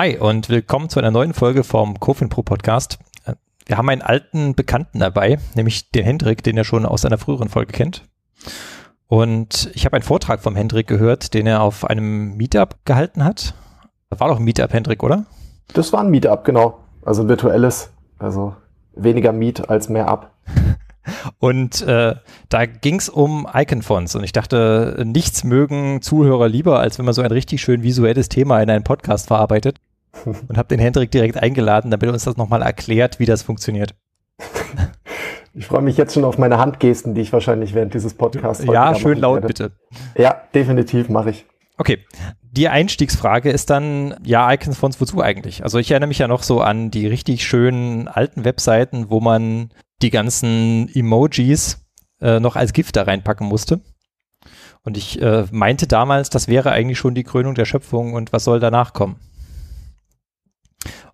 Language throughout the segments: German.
Hi und willkommen zu einer neuen Folge vom Kofin Pro Podcast. Wir haben einen alten Bekannten dabei, nämlich den Hendrik, den er schon aus einer früheren Folge kennt. Und ich habe einen Vortrag vom Hendrik gehört, den er auf einem Meetup gehalten hat. War doch ein Meetup, Hendrik, oder? Das war ein Meetup, genau. Also ein virtuelles. Also weniger Meet als mehr Up. Und äh, da ging es um Icon-Fonts und ich dachte, nichts mögen Zuhörer lieber, als wenn man so ein richtig schön visuelles Thema in einen Podcast verarbeitet und habe den Hendrik direkt eingeladen, damit er uns das nochmal erklärt, wie das funktioniert. Ich freue mich jetzt schon auf meine Handgesten, die ich wahrscheinlich während dieses Podcasts. Ja, schön laut werde. bitte. Ja, definitiv mache ich. Okay, die Einstiegsfrage ist dann, ja, Icons Fonts, wozu eigentlich? Also ich erinnere mich ja noch so an die richtig schönen alten Webseiten, wo man die ganzen Emojis äh, noch als Gift da reinpacken musste. Und ich äh, meinte damals, das wäre eigentlich schon die Krönung der Schöpfung und was soll danach kommen?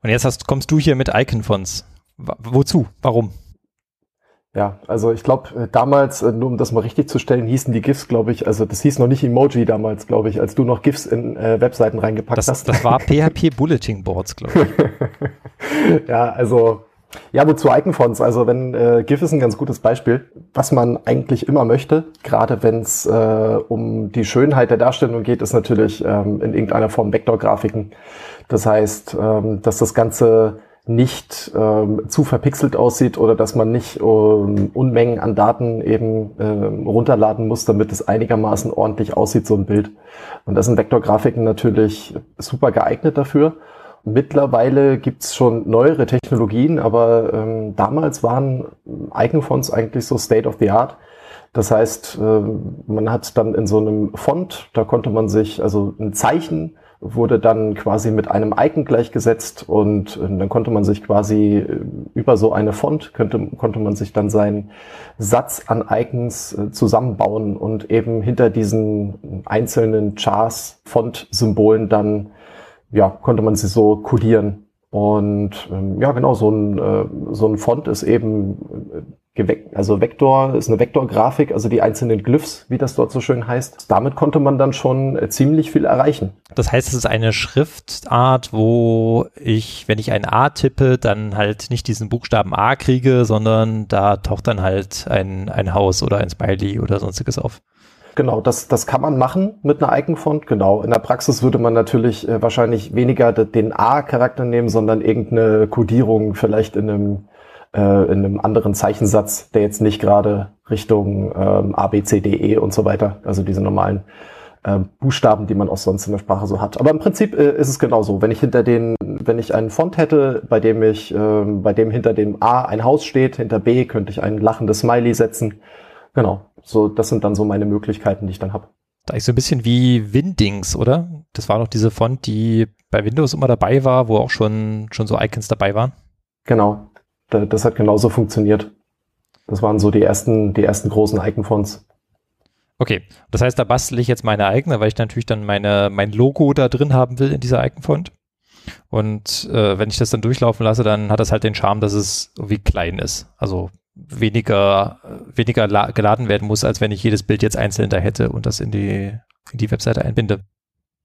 Und jetzt hast, kommst du hier mit Icon-Fonts. Wozu? Warum? Ja, also ich glaube, äh, damals, äh, nur um das mal richtig zu stellen, hießen die GIFs, glaube ich, also das hieß noch nicht Emoji damals, glaube ich, als du noch GIFs in äh, Webseiten reingepackt das, hast. Das war PHP Bulletin Boards, glaube ich. ja, also ja, wozu Icon-Fonts? Also wenn äh, GIF ist ein ganz gutes Beispiel, was man eigentlich immer möchte, gerade wenn es äh, um die Schönheit der Darstellung geht, ist natürlich ähm, in irgendeiner Form Vektorgrafiken. Das heißt, ähm, dass das Ganze nicht ähm, zu verpixelt aussieht oder dass man nicht ähm, Unmengen an Daten eben ähm, runterladen muss, damit es einigermaßen ordentlich aussieht, so ein Bild. Und das sind Vektorgrafiken natürlich super geeignet dafür. Mittlerweile gibt's schon neuere Technologien, aber ähm, damals waren Icon-Fonts eigentlich so State of the Art. Das heißt, äh, man hat dann in so einem Font, da konnte man sich, also ein Zeichen wurde dann quasi mit einem Icon gleichgesetzt und äh, dann konnte man sich quasi äh, über so eine Font, könnte, konnte man sich dann seinen Satz an Icons äh, zusammenbauen und eben hinter diesen einzelnen Chars, Font-Symbolen dann ja, konnte man sie so codieren. Und ähm, ja, genau, so ein, äh, so ein Font ist eben äh, also Vektor, ist eine Vektorgrafik, also die einzelnen Glyphs, wie das dort so schön heißt. Damit konnte man dann schon äh, ziemlich viel erreichen. Das heißt, es ist eine Schriftart, wo ich, wenn ich ein A tippe, dann halt nicht diesen Buchstaben A kriege, sondern da taucht dann halt ein, ein Haus oder ein Smiley oder sonstiges auf. Genau, das, das kann man machen mit einer Icon-Font. Genau. In der Praxis würde man natürlich äh, wahrscheinlich weniger den A-Charakter nehmen, sondern irgendeine Codierung vielleicht in einem, äh, in einem anderen Zeichensatz, der jetzt nicht gerade Richtung ähm, A, B, C, D, E und so weiter, also diese normalen äh, Buchstaben, die man auch sonst in der Sprache so hat. Aber im Prinzip äh, ist es genauso. Wenn ich hinter den, wenn ich einen Font hätte, bei dem ich, äh, bei dem hinter dem A ein Haus steht, hinter B könnte ich ein lachendes Smiley setzen. Genau so, das sind dann so meine Möglichkeiten, die ich dann habe. Da ist so ein bisschen wie Windings, oder? Das war noch diese Font, die bei Windows immer dabei war, wo auch schon, schon so Icons dabei waren. Genau. Das hat genauso funktioniert. Das waren so die ersten, die ersten großen Icon-Fonts. Okay, das heißt, da bastel ich jetzt meine eigene, weil ich natürlich dann meine, mein Logo da drin haben will in dieser Icon-Font. Und äh, wenn ich das dann durchlaufen lasse, dann hat das halt den Charme, dass es irgendwie klein ist. Also weniger, weniger geladen werden muss, als wenn ich jedes Bild jetzt einzeln da hätte und das in die, in die Webseite einbinde.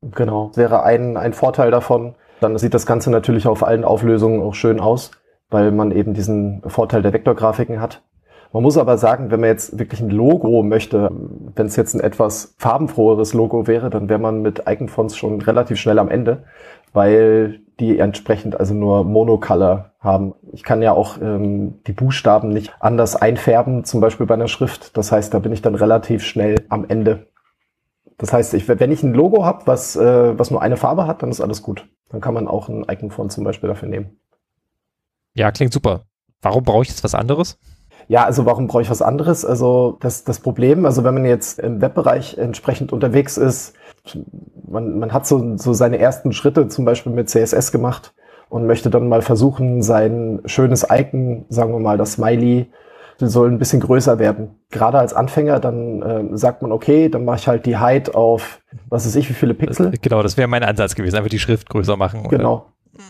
Genau, wäre ein, ein Vorteil davon. Dann sieht das Ganze natürlich auf allen Auflösungen auch schön aus, weil man eben diesen Vorteil der Vektorgrafiken hat. Man muss aber sagen, wenn man jetzt wirklich ein Logo möchte, wenn es jetzt ein etwas farbenfroheres Logo wäre, dann wäre man mit Icon-Fonts schon relativ schnell am Ende, weil die entsprechend also nur Monocolor haben. Ich kann ja auch ähm, die Buchstaben nicht anders einfärben, zum Beispiel bei einer Schrift. Das heißt, da bin ich dann relativ schnell am Ende. Das heißt, ich, wenn ich ein Logo habe, was, äh, was nur eine Farbe hat, dann ist alles gut. Dann kann man auch ein Icon-Font zum Beispiel dafür nehmen. Ja, klingt super. Warum brauche ich jetzt was anderes? Ja, also warum brauche ich was anderes? Also das, das Problem, also wenn man jetzt im Webbereich entsprechend unterwegs ist, man, man hat so, so seine ersten Schritte zum Beispiel mit CSS gemacht und möchte dann mal versuchen, sein schönes Icon, sagen wir mal das Smiley, soll ein bisschen größer werden. Gerade als Anfänger, dann äh, sagt man, okay, dann mache ich halt die Height auf, was weiß ich, wie viele Pixel. Das, genau, das wäre mein Ansatz gewesen, einfach die Schrift größer machen. Oder? Genau.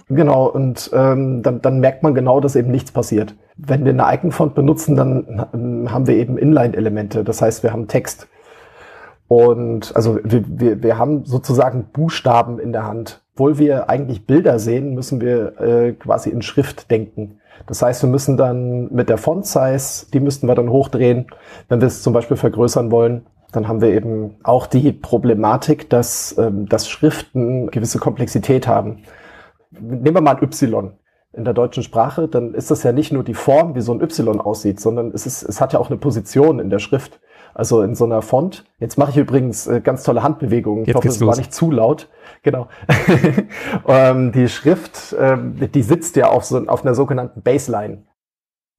Genau, und ähm, dann, dann merkt man genau, dass eben nichts passiert. Wenn wir eine Icon-Font benutzen, dann ähm, haben wir eben Inline-Elemente. Das heißt, wir haben Text. Und also wir, wir, wir haben sozusagen Buchstaben in der Hand. obwohl wir eigentlich Bilder sehen, müssen wir äh, quasi in Schrift denken. Das heißt, wir müssen dann mit der Font Size, die müssten wir dann hochdrehen, wenn wir es zum Beispiel vergrößern wollen. Dann haben wir eben auch die Problematik, dass, ähm, dass Schriften gewisse Komplexität haben. Nehmen wir mal ein Y in der deutschen Sprache, dann ist das ja nicht nur die Form, wie so ein Y aussieht, sondern es, ist, es hat ja auch eine Position in der Schrift. Also in so einer Font. Jetzt mache ich übrigens äh, ganz tolle Handbewegungen. Ich hoffe, es war nicht zu laut. Genau. ähm, die Schrift, ähm, die sitzt ja auf, so, auf einer sogenannten Baseline.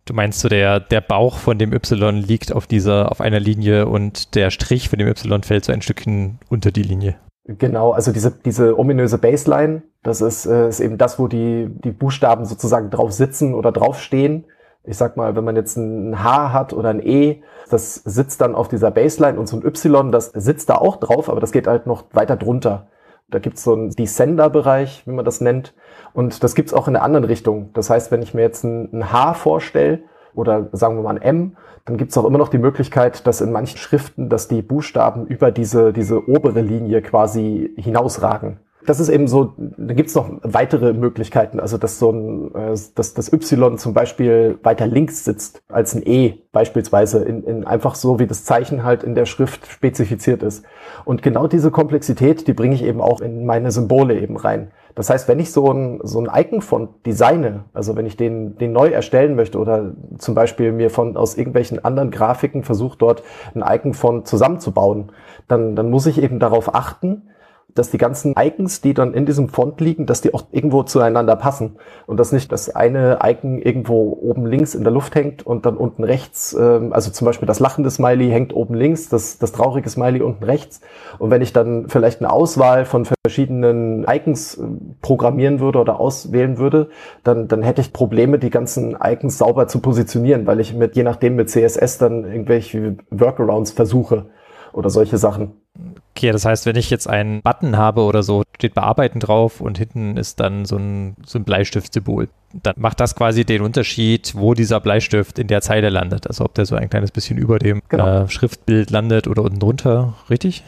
Du meinst so, der, der Bauch von dem Y liegt auf dieser, auf einer Linie und der Strich von dem Y fällt so ein Stückchen unter die Linie. Genau, also diese, diese ominöse Baseline, das ist, äh, ist eben das, wo die, die Buchstaben sozusagen drauf sitzen oder draufstehen. Ich sag mal, wenn man jetzt ein H hat oder ein E, das sitzt dann auf dieser Baseline und so ein Y, das sitzt da auch drauf, aber das geht halt noch weiter drunter. Da gibt's so einen Descender-Bereich, wie man das nennt. Und das gibt's auch in der anderen Richtung. Das heißt, wenn ich mir jetzt ein, H vorstelle oder sagen wir mal ein M, dann gibt's auch immer noch die Möglichkeit, dass in manchen Schriften, dass die Buchstaben über diese, diese obere Linie quasi hinausragen das ist eben so, da gibt's noch weitere Möglichkeiten, also dass so ein, äh, dass das Y zum Beispiel weiter links sitzt als ein E beispielsweise, in, in einfach so, wie das Zeichen halt in der Schrift spezifiziert ist. Und genau diese Komplexität, die bringe ich eben auch in meine Symbole eben rein. Das heißt, wenn ich so ein, so ein Icon-Font designe, also wenn ich den, den neu erstellen möchte oder zum Beispiel mir von aus irgendwelchen anderen Grafiken versuche, dort ein Icon-Font zusammenzubauen, dann, dann muss ich eben darauf achten, dass die ganzen Icons, die dann in diesem Font liegen, dass die auch irgendwo zueinander passen und dass nicht das eine Icon irgendwo oben links in der Luft hängt und dann unten rechts, ähm, also zum Beispiel das lachende Smiley hängt oben links, das, das traurige Smiley unten rechts und wenn ich dann vielleicht eine Auswahl von verschiedenen Icons äh, programmieren würde oder auswählen würde, dann, dann hätte ich Probleme, die ganzen Icons sauber zu positionieren, weil ich mit, je nachdem mit CSS dann irgendwelche Workarounds versuche oder solche Sachen. Okay, das heißt, wenn ich jetzt einen Button habe oder so, steht Bearbeiten drauf und hinten ist dann so ein, so ein Bleistiftsymbol. Dann macht das quasi den Unterschied, wo dieser Bleistift in der Zeile landet. Also ob der so ein kleines bisschen über dem genau. äh, Schriftbild landet oder unten drunter, richtig?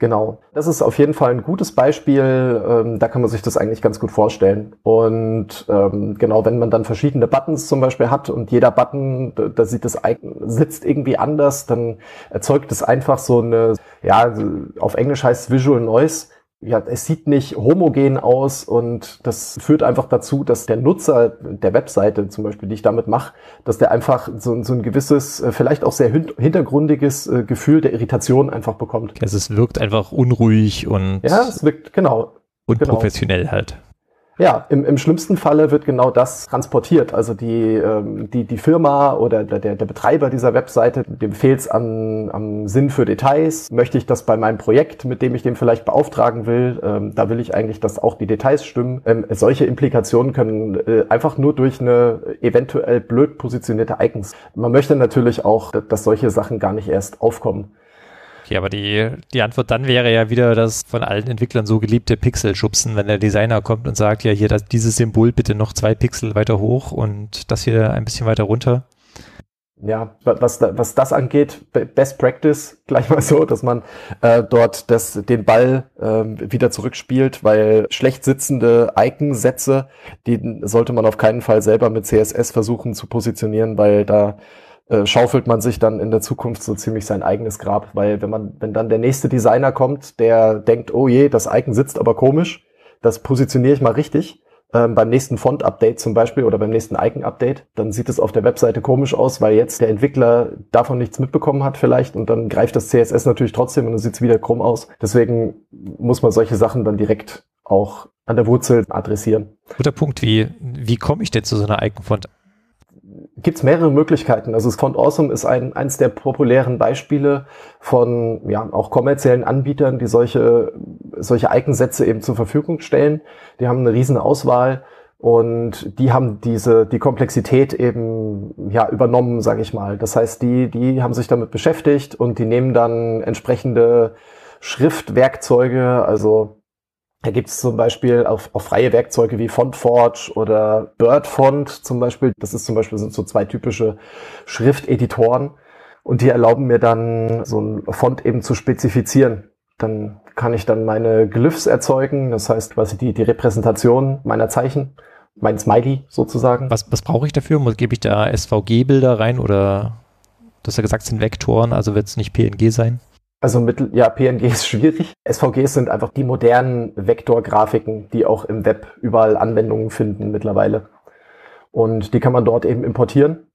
Genau. Das ist auf jeden Fall ein gutes Beispiel. Ähm, da kann man sich das eigentlich ganz gut vorstellen. Und ähm, genau, wenn man dann verschiedene Buttons zum Beispiel hat und jeder Button, da, sieht das sitzt irgendwie anders, dann erzeugt es einfach so eine, ja, auf Englisch heißt Visual Noise ja, es sieht nicht homogen aus und das führt einfach dazu, dass der Nutzer der Webseite zum Beispiel, die ich damit mache, dass der einfach so, so ein gewisses, äh, vielleicht auch sehr hintergründiges äh, Gefühl der Irritation einfach bekommt. Also es wirkt einfach unruhig und ja, es wirkt genau unprofessionell genau. halt. Ja, im, im schlimmsten Falle wird genau das transportiert. Also die, ähm, die, die Firma oder der, der Betreiber dieser Webseite, dem fehlt es am, am Sinn für Details. Möchte ich das bei meinem Projekt, mit dem ich den vielleicht beauftragen will, ähm, da will ich eigentlich, dass auch die Details stimmen. Ähm, solche Implikationen können äh, einfach nur durch eine eventuell blöd positionierte Icons. Man möchte natürlich auch, dass solche Sachen gar nicht erst aufkommen. Okay, aber die, die Antwort dann wäre ja wieder das von allen Entwicklern so geliebte Pixel-Schubsen, wenn der Designer kommt und sagt, ja, hier das, dieses Symbol bitte noch zwei Pixel weiter hoch und das hier ein bisschen weiter runter. Ja, was, was das angeht, Best Practice gleich mal so, dass man äh, dort das, den Ball äh, wieder zurückspielt, weil schlecht sitzende Icon-Sätze, die sollte man auf keinen Fall selber mit CSS versuchen zu positionieren, weil da äh, schaufelt man sich dann in der Zukunft so ziemlich sein eigenes Grab, weil wenn man, wenn dann der nächste Designer kommt, der denkt, oh je, das Icon sitzt aber komisch, das positioniere ich mal richtig. Ähm, beim nächsten Font-Update zum Beispiel oder beim nächsten Icon-Update, dann sieht es auf der Webseite komisch aus, weil jetzt der Entwickler davon nichts mitbekommen hat vielleicht und dann greift das CSS natürlich trotzdem und dann sieht es wieder krumm aus. Deswegen muss man solche Sachen dann direkt auch an der Wurzel adressieren. Guter Punkt. Wie, wie komme ich denn zu so einer Icon-Font? Gibt es mehrere Möglichkeiten. Also Font Awesome ist ein, eins der populären Beispiele von ja auch kommerziellen Anbietern, die solche, solche Icon-Sätze eben zur Verfügung stellen. Die haben eine riesen Auswahl und die haben diese die Komplexität eben ja übernommen, sage ich mal. Das heißt, die die haben sich damit beschäftigt und die nehmen dann entsprechende Schriftwerkzeuge, also da gibt es zum Beispiel auf, auf freie Werkzeuge wie FontForge oder BirdFont zum Beispiel. Das ist zum Beispiel sind so zwei typische Schrifteditoren und die erlauben mir dann so ein Font eben zu spezifizieren. Dann kann ich dann meine Glyphs erzeugen, das heißt quasi die, die Repräsentation meiner Zeichen, mein Smiley sozusagen. Was, was brauche ich dafür? Gebe ich da SVG-Bilder rein oder du hast ja gesagt, es sind Vektoren, also wird es nicht PNG sein? Also mit, ja, PNG ist schwierig. SVGs sind einfach die modernen Vektorgrafiken, die auch im Web überall Anwendungen finden mittlerweile. Und die kann man dort eben importieren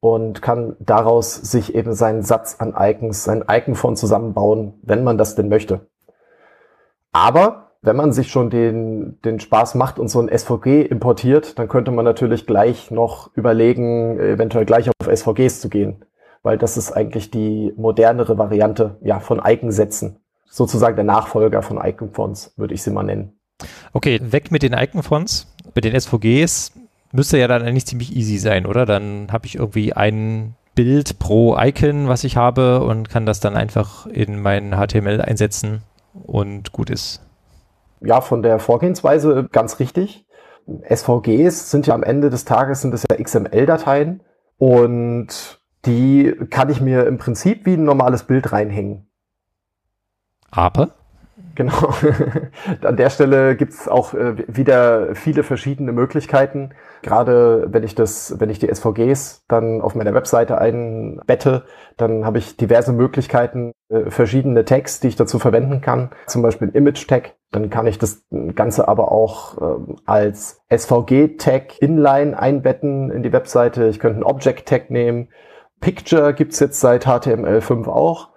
und kann daraus sich eben seinen Satz an Icons, sein Icon-Font zusammenbauen, wenn man das denn möchte. Aber wenn man sich schon den, den Spaß macht und so ein SVG importiert, dann könnte man natürlich gleich noch überlegen, eventuell gleich auf SVGs zu gehen, weil das ist eigentlich die modernere Variante ja, von Icon-Sätzen. Sozusagen der Nachfolger von Icon-Fonts, würde ich sie mal nennen. Okay, weg mit den Icon-Fonts. Mit den SVGs müsste ja dann eigentlich ziemlich easy sein, oder? Dann habe ich irgendwie ein Bild pro Icon, was ich habe und kann das dann einfach in mein HTML einsetzen und gut ist. Ja, von der Vorgehensweise ganz richtig. SVGs sind ja am Ende des Tages sind es ja XML-Dateien und die kann ich mir im Prinzip wie ein normales Bild reinhängen. Aber? Genau. An der Stelle gibt's auch äh, wieder viele verschiedene Möglichkeiten. Gerade wenn ich das, wenn ich die SVGs dann auf meiner Webseite einbette, dann habe ich diverse Möglichkeiten, äh, verschiedene Tags, die ich dazu verwenden kann. Zum Beispiel Image-Tag. Dann kann ich das Ganze aber auch äh, als SVG-Tag inline einbetten in die Webseite. Ich könnte einen Object-Tag nehmen. Picture gibt's jetzt seit HTML5 auch.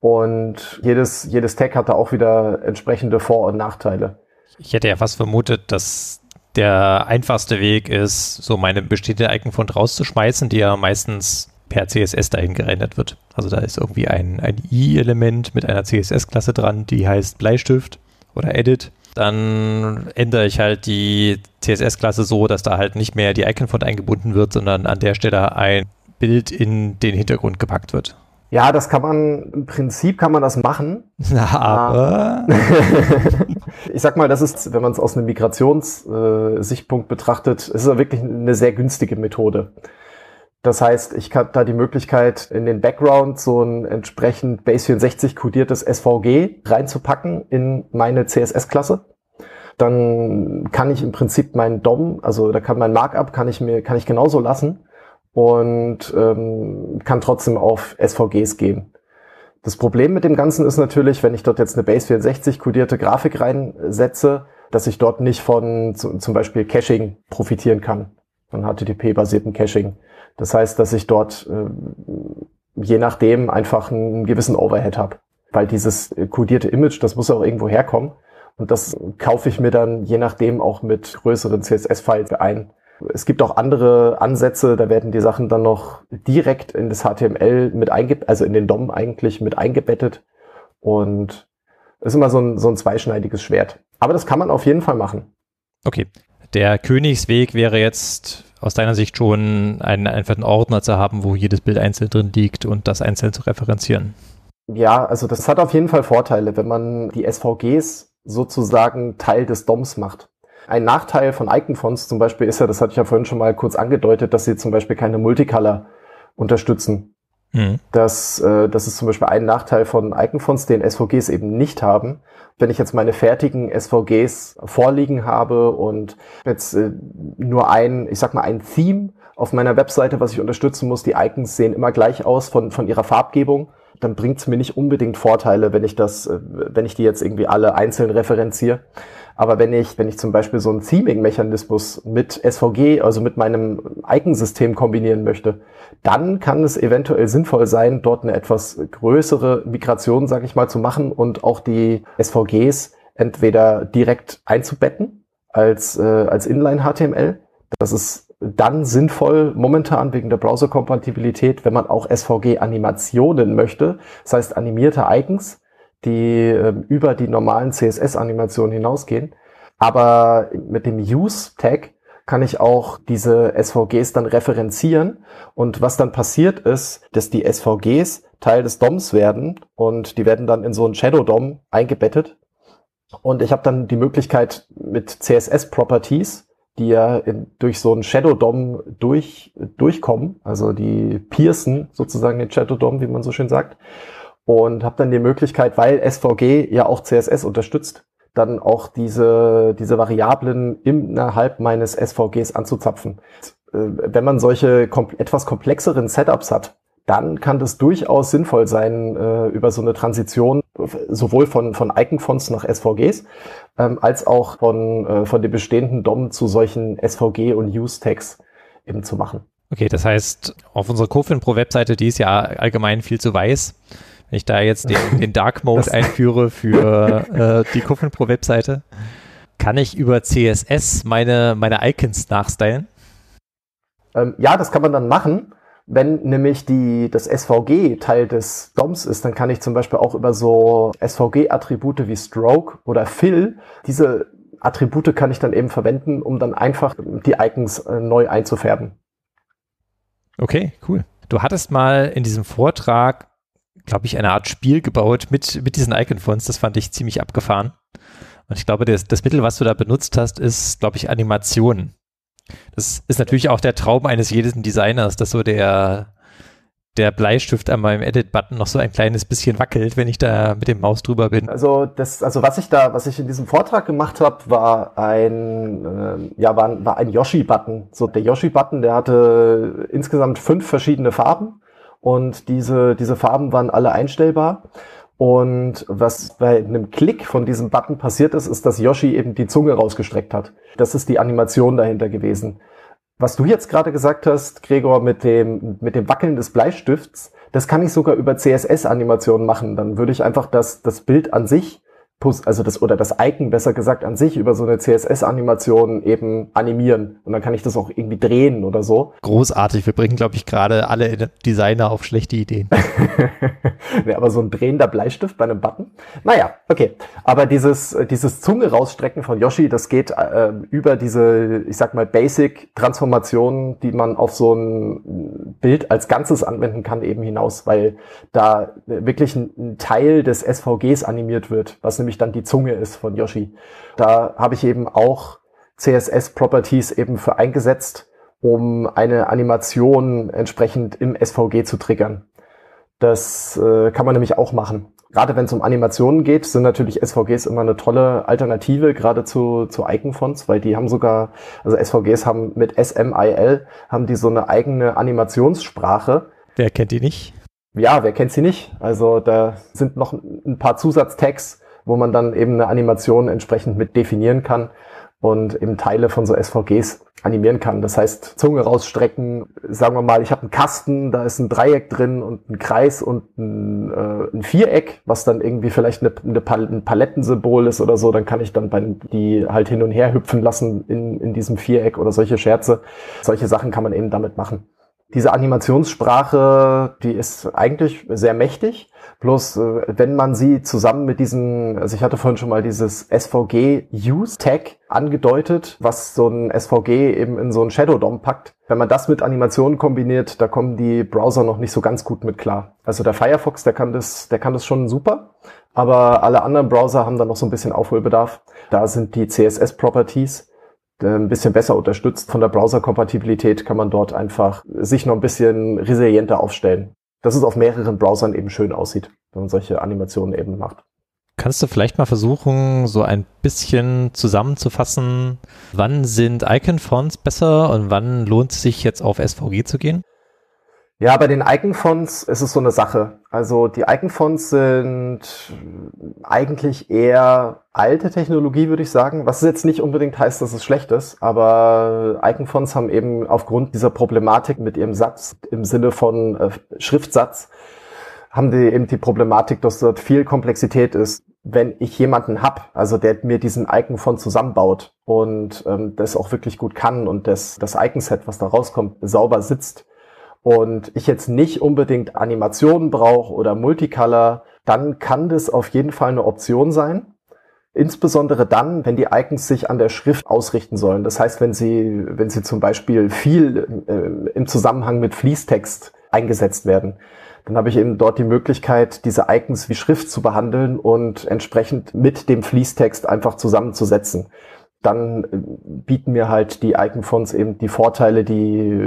Und jedes, jedes Tag hat da auch wieder entsprechende Vor- und Nachteile. Ich hätte ja fast vermutet, dass der einfachste Weg ist, so meine bestehende Iconfont rauszuschmeißen, die ja meistens per CSS dahin gerendert wird. Also da ist irgendwie ein, ein i-Element mit einer CSS-Klasse dran, die heißt Bleistift oder Edit. Dann ändere ich halt die CSS-Klasse so, dass da halt nicht mehr die Iconfont eingebunden wird, sondern an der Stelle ein Bild in den Hintergrund gepackt wird. Ja, das kann man, im Prinzip kann man das machen. Aber. ich sag mal, das ist, wenn man es aus einem Migrationssichtpunkt äh, betrachtet, ist es wirklich eine sehr günstige Methode. Das heißt, ich habe da die Möglichkeit, in den Background so ein entsprechend Base64 kodiertes SVG reinzupacken in meine CSS-Klasse. Dann kann ich im Prinzip meinen DOM, also da kann mein Markup, kann ich mir, kann ich genauso lassen und ähm, kann trotzdem auf SVGs gehen. Das Problem mit dem Ganzen ist natürlich, wenn ich dort jetzt eine Base 64 kodierte Grafik reinsetze, dass ich dort nicht von zum Beispiel Caching profitieren kann, von HTTP-basierten Caching. Das heißt, dass ich dort äh, je nachdem einfach einen gewissen Overhead habe, weil dieses kodierte Image, das muss auch irgendwo herkommen und das kaufe ich mir dann je nachdem auch mit größeren CSS-Files ein. Es gibt auch andere Ansätze, da werden die Sachen dann noch direkt in das HTML mit eingebettet, also in den DOM eigentlich mit eingebettet. Und ist immer so ein, so ein zweischneidiges Schwert. Aber das kann man auf jeden Fall machen. Okay. Der Königsweg wäre jetzt aus deiner Sicht schon einen, einfach einen Ordner zu haben, wo jedes Bild einzeln drin liegt und das einzeln zu referenzieren. Ja, also das hat auf jeden Fall Vorteile, wenn man die SVGs sozusagen Teil des DOMs macht. Ein Nachteil von Iconfonts zum Beispiel ist ja, das hatte ich ja vorhin schon mal kurz angedeutet, dass sie zum Beispiel keine Multicolor unterstützen. Mhm. Das, äh, das ist zum Beispiel ein Nachteil von Iconfonts, den SVGs eben nicht haben. Wenn ich jetzt meine fertigen SVGs vorliegen habe und jetzt äh, nur ein, ich sag mal, ein Theme auf meiner Webseite, was ich unterstützen muss, die Icons sehen immer gleich aus von, von ihrer Farbgebung, dann bringt es mir nicht unbedingt Vorteile, wenn ich das, äh, wenn ich die jetzt irgendwie alle einzeln referenziere. Aber wenn ich, wenn ich zum Beispiel so einen Theming-Mechanismus mit SVG, also mit meinem Icon-System kombinieren möchte, dann kann es eventuell sinnvoll sein, dort eine etwas größere Migration, sage ich mal, zu machen und auch die SVGs entweder direkt einzubetten als, äh, als Inline-HTML. Das ist dann sinnvoll momentan wegen der Browser-Kompatibilität, wenn man auch SVG-Animationen möchte, das heißt animierte Icons die äh, über die normalen CSS-Animationen hinausgehen. Aber mit dem Use-Tag kann ich auch diese SVGs dann referenzieren. Und was dann passiert ist, dass die SVGs Teil des DOMs werden und die werden dann in so einen Shadow DOM eingebettet. Und ich habe dann die Möglichkeit mit CSS-Properties, die ja in, durch so einen Shadow DOM durch, durchkommen, also die piercen sozusagen den Shadow DOM, wie man so schön sagt, und habe dann die Möglichkeit, weil SVG ja auch CSS unterstützt, dann auch diese, diese Variablen innerhalb meines SVGs anzuzapfen. Äh, wenn man solche kom etwas komplexeren Setups hat, dann kann das durchaus sinnvoll sein, äh, über so eine Transition sowohl von, von Icon-Fonts nach SVGs ähm, als auch von, äh, von den bestehenden DOM zu solchen SVG und Use-Tags eben zu machen. Okay, das heißt, auf unserer Cofin Pro Webseite, die ist ja allgemein viel zu weiß. Wenn ich da jetzt den, den Dark Mode einführe für äh, die Cofin Pro Webseite, kann ich über CSS meine, meine Icons nachstylen? Ähm, ja, das kann man dann machen. Wenn nämlich die, das SVG Teil des DOMs ist, dann kann ich zum Beispiel auch über so SVG-Attribute wie Stroke oder Fill, diese Attribute kann ich dann eben verwenden, um dann einfach die Icons äh, neu einzufärben. Okay, cool. Du hattest mal in diesem Vortrag, glaube ich, eine Art Spiel gebaut mit, mit diesen Icon-Fonts. Das fand ich ziemlich abgefahren. Und ich glaube, das, das Mittel, was du da benutzt hast, ist, glaube ich, Animationen. Das ist natürlich auch der Traum eines jeden Designers, dass so der, der Bleistift an meinem Edit-Button noch so ein kleines bisschen wackelt, wenn ich da mit dem Maus drüber bin. Also das, also was ich da, was ich in diesem Vortrag gemacht habe, war ein, äh, ja, war, war ein Yoshi-Button. So der Yoshi-Button, der hatte insgesamt fünf verschiedene Farben und diese, diese Farben waren alle einstellbar. Und was bei einem Klick von diesem Button passiert ist, ist, dass Yoshi eben die Zunge rausgestreckt hat. Das ist die Animation dahinter gewesen. Was du jetzt gerade gesagt hast, Gregor, mit dem, mit dem Wackeln des Bleistifts, das kann ich sogar über CSS-Animationen machen. Dann würde ich einfach das, das Bild an sich also das oder das Icon besser gesagt an sich über so eine CSS-Animation eben animieren und dann kann ich das auch irgendwie drehen oder so. Großartig, wir bringen glaube ich gerade alle Designer auf schlechte Ideen. ja, aber so ein drehender Bleistift bei einem Button. Naja, okay. Aber dieses dieses Zunge rausstrecken von Yoshi, das geht äh, über diese, ich sag mal Basic-Transformationen, die man auf so ein Bild als Ganzes anwenden kann, eben hinaus, weil da wirklich ein, ein Teil des SVGs animiert wird, was nämlich nämlich dann die Zunge ist von Yoshi. Da habe ich eben auch CSS-Properties eben für eingesetzt, um eine Animation entsprechend im SVG zu triggern. Das äh, kann man nämlich auch machen. Gerade wenn es um Animationen geht, sind natürlich SVGs immer eine tolle Alternative, gerade zu, zu Icon-Fonts, weil die haben sogar, also SVGs haben mit SMIL, haben die so eine eigene Animationssprache. Wer kennt die nicht? Ja, wer kennt sie nicht? Also da sind noch ein paar Zusatztags, wo man dann eben eine Animation entsprechend mit definieren kann und eben Teile von so SVGs animieren kann. Das heißt, Zunge rausstrecken, sagen wir mal, ich habe einen Kasten, da ist ein Dreieck drin und ein Kreis und ein, äh, ein Viereck, was dann irgendwie vielleicht eine, eine Pal ein Palettensymbol ist oder so, dann kann ich dann bei die halt hin und her hüpfen lassen in, in diesem Viereck oder solche Scherze. Solche Sachen kann man eben damit machen. Diese Animationssprache, die ist eigentlich sehr mächtig. Bloß, äh, wenn man sie zusammen mit diesen, also ich hatte vorhin schon mal dieses SVG Use Tag angedeutet, was so ein SVG eben in so ein Shadow DOM packt. Wenn man das mit Animationen kombiniert, da kommen die Browser noch nicht so ganz gut mit klar. Also der Firefox, der kann das, der kann das schon super. Aber alle anderen Browser haben da noch so ein bisschen Aufholbedarf. Da sind die CSS Properties äh, ein bisschen besser unterstützt. Von der Browser-Kompatibilität kann man dort einfach sich noch ein bisschen resilienter aufstellen. Dass es auf mehreren Browsern eben schön aussieht, wenn man solche Animationen eben macht. Kannst du vielleicht mal versuchen, so ein bisschen zusammenzufassen, wann sind Icon-Fonts besser und wann lohnt es sich jetzt auf SVG zu gehen? Ja, bei den Icon-Fonts ist es so eine Sache. Also die Icon-Fonts sind eigentlich eher alte Technologie, würde ich sagen. Was jetzt nicht unbedingt heißt, dass es schlecht ist, aber Icon-Fonts haben eben aufgrund dieser Problematik mit ihrem Satz im Sinne von äh, Schriftsatz, haben die eben die Problematik, dass dort viel Komplexität ist. Wenn ich jemanden hab, also der mir diesen Icon-Font zusammenbaut und ähm, das auch wirklich gut kann und das, das Icon-Set, was da rauskommt, sauber sitzt, und ich jetzt nicht unbedingt Animationen brauche oder Multicolor, dann kann das auf jeden Fall eine Option sein. Insbesondere dann, wenn die Icons sich an der Schrift ausrichten sollen. Das heißt, wenn sie, wenn sie zum Beispiel viel äh, im Zusammenhang mit Fließtext eingesetzt werden, dann habe ich eben dort die Möglichkeit, diese Icons wie Schrift zu behandeln und entsprechend mit dem Fließtext einfach zusammenzusetzen dann äh, bieten mir halt die Icon-Fonts eben die Vorteile, die,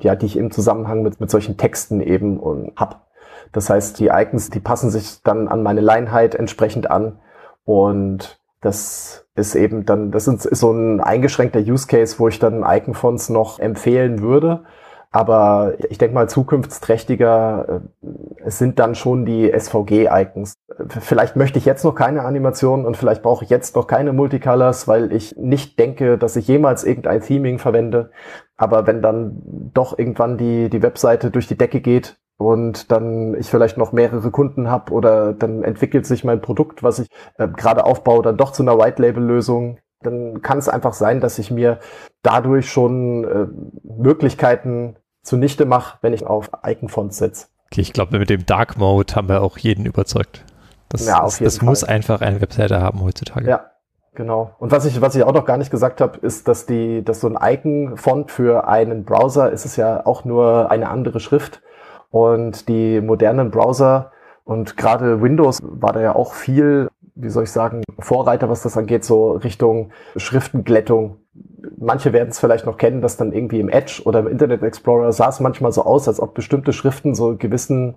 ja, die ich im Zusammenhang mit, mit solchen Texten eben hab. Das heißt, die Icons, die passen sich dann an meine Leinheit entsprechend an und das ist eben dann, das ist so ein eingeschränkter Use Case, wo ich dann Icon-Fonts noch empfehlen würde. Aber ich denke mal, zukunftsträchtiger äh, sind dann schon die SVG-Icons. Vielleicht möchte ich jetzt noch keine Animation und vielleicht brauche ich jetzt noch keine Multicolors, weil ich nicht denke, dass ich jemals irgendein Theming verwende. Aber wenn dann doch irgendwann die, die Webseite durch die Decke geht und dann ich vielleicht noch mehrere Kunden habe oder dann entwickelt sich mein Produkt, was ich äh, gerade aufbaue, dann doch zu einer White-Label-Lösung, dann kann es einfach sein, dass ich mir dadurch schon äh, Möglichkeiten zunichte mache, wenn ich auf Icon-Fonts setze. Okay, ich glaube, mit dem Dark Mode haben wir auch jeden überzeugt. Das, ja, das Fall. muss einfach eine Webseite haben heutzutage. Ja, genau. Und was ich, was ich auch noch gar nicht gesagt habe, ist, dass die, dass so ein Icon-Font für einen Browser ist es ja auch nur eine andere Schrift. Und die modernen Browser und gerade Windows war da ja auch viel wie soll ich sagen, Vorreiter, was das angeht, so Richtung Schriftenglättung. Manche werden es vielleicht noch kennen, dass dann irgendwie im Edge oder im Internet Explorer sah es manchmal so aus, als ob bestimmte Schriften so gewissen,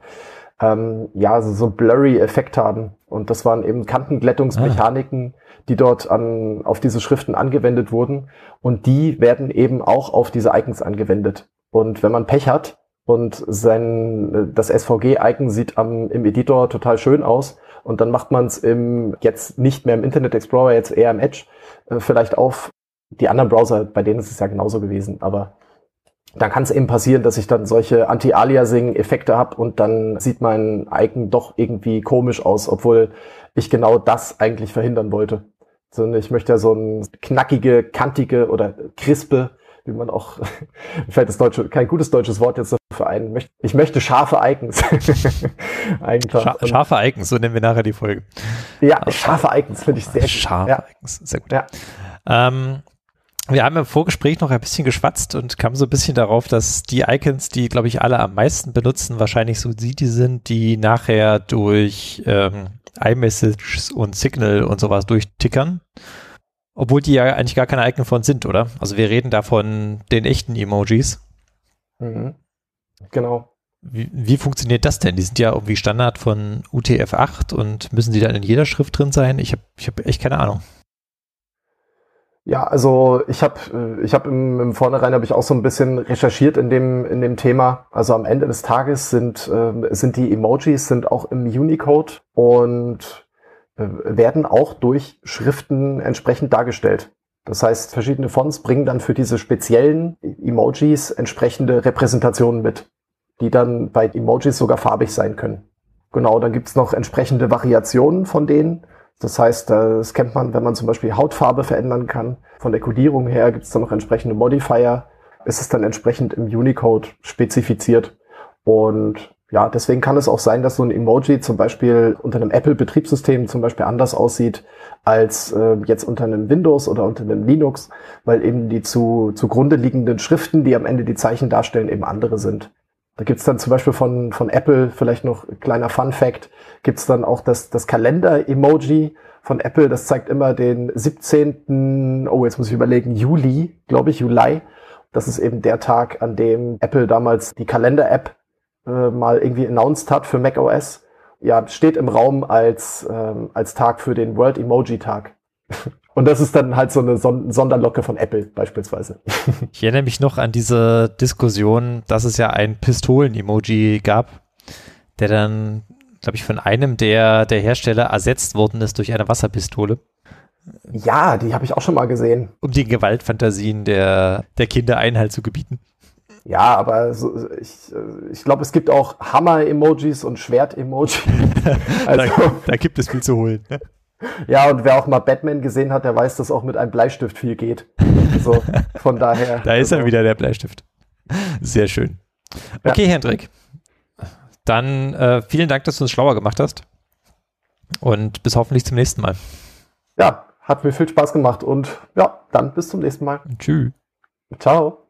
ähm, ja, so, so blurry Effekt haben. Und das waren eben Kantenglättungsmechaniken, ah. die dort an, auf diese Schriften angewendet wurden. Und die werden eben auch auf diese Icons angewendet. Und wenn man Pech hat und sein, das SVG-Icon sieht am, im Editor total schön aus, und dann macht man es im jetzt nicht mehr im Internet Explorer, jetzt eher im Edge, äh, vielleicht auf die anderen Browser, bei denen ist es ja genauso gewesen, aber dann kann es eben passieren, dass ich dann solche Anti-Aliasing-Effekte habe und dann sieht mein Icon doch irgendwie komisch aus, obwohl ich genau das eigentlich verhindern wollte. Sondern ich möchte ja so ein knackige, kantige oder crispe wie man auch, fällt das deutsche, kein gutes deutsches Wort jetzt dafür ein. Ich möchte scharfe Icons. Scha scharfe Icons, so nennen wir nachher die Folge. Ja, scharfe Icons finde ich sehr gut. Scharfe ja. Icons, sehr gut. Ja. Ähm, wir haben im Vorgespräch noch ein bisschen geschwatzt und kamen so ein bisschen darauf, dass die Icons, die, glaube ich, alle am meisten benutzen, wahrscheinlich so die, die sind, die nachher durch ähm, iMessage und Signal und sowas durchtickern. Obwohl die ja eigentlich gar keine Icon von sind, oder? Also wir reden da von den echten Emojis. Mhm. Genau. Wie, wie, funktioniert das denn? Die sind ja irgendwie Standard von UTF-8 und müssen die dann in jeder Schrift drin sein? Ich habe ich hab echt keine Ahnung. Ja, also ich habe äh, ich hab im, im Vornherein habe ich auch so ein bisschen recherchiert in dem in dem Thema. Also am Ende des Tages sind äh, sind die Emojis sind auch im Unicode und äh, werden auch durch Schriften entsprechend dargestellt. Das heißt, verschiedene Fonts bringen dann für diese speziellen Emojis entsprechende Repräsentationen mit, die dann bei Emojis sogar farbig sein können. Genau, dann gibt's noch entsprechende Variationen von denen. Das heißt, das kennt man, wenn man zum Beispiel Hautfarbe verändern kann. Von der Codierung her gibt's dann noch entsprechende Modifier. Es ist dann entsprechend im Unicode spezifiziert. Und ja, deswegen kann es auch sein, dass so ein Emoji zum Beispiel unter einem Apple-Betriebssystem zum Beispiel anders aussieht als äh, jetzt unter einem Windows oder unter einem Linux, weil eben die zu, zugrunde liegenden Schriften, die am Ende die Zeichen darstellen, eben andere sind. Da gibt's dann zum Beispiel von, von Apple, vielleicht noch kleiner Fun Fact, gibt's dann auch das, das Kalender-Emoji von Apple, das zeigt immer den 17., oh, jetzt muss ich überlegen, Juli, glaube ich, Juli. Das ist eben der Tag, an dem Apple damals die Kalender-App äh, mal irgendwie announced hat für macOS, ja, steht im Raum als, ähm, als Tag für den World Emoji Tag. Und das ist dann halt so eine Son Sonderlocke von Apple beispielsweise. Ich erinnere mich noch an diese Diskussion, dass es ja ein Pistolen-Emoji gab, der dann, glaube ich, von einem der, der Hersteller ersetzt worden ist durch eine Wasserpistole. Ja, die habe ich auch schon mal gesehen. Um den Gewaltfantasien der, der Kinder Einhalt zu gebieten. Ja, aber so, ich, ich glaube, es gibt auch Hammer-Emojis und Schwert-Emojis. Also, da, da, gibt es viel zu holen. Ne? Ja, und wer auch mal Batman gesehen hat, der weiß, dass auch mit einem Bleistift viel geht. Also von daher. Da ist er wieder, der Bleistift. Sehr schön. Okay, ja. Hendrik. Dann äh, vielen Dank, dass du uns schlauer gemacht hast. Und bis hoffentlich zum nächsten Mal. Ja, hat mir viel Spaß gemacht und ja, dann bis zum nächsten Mal. Tschüss. Ciao.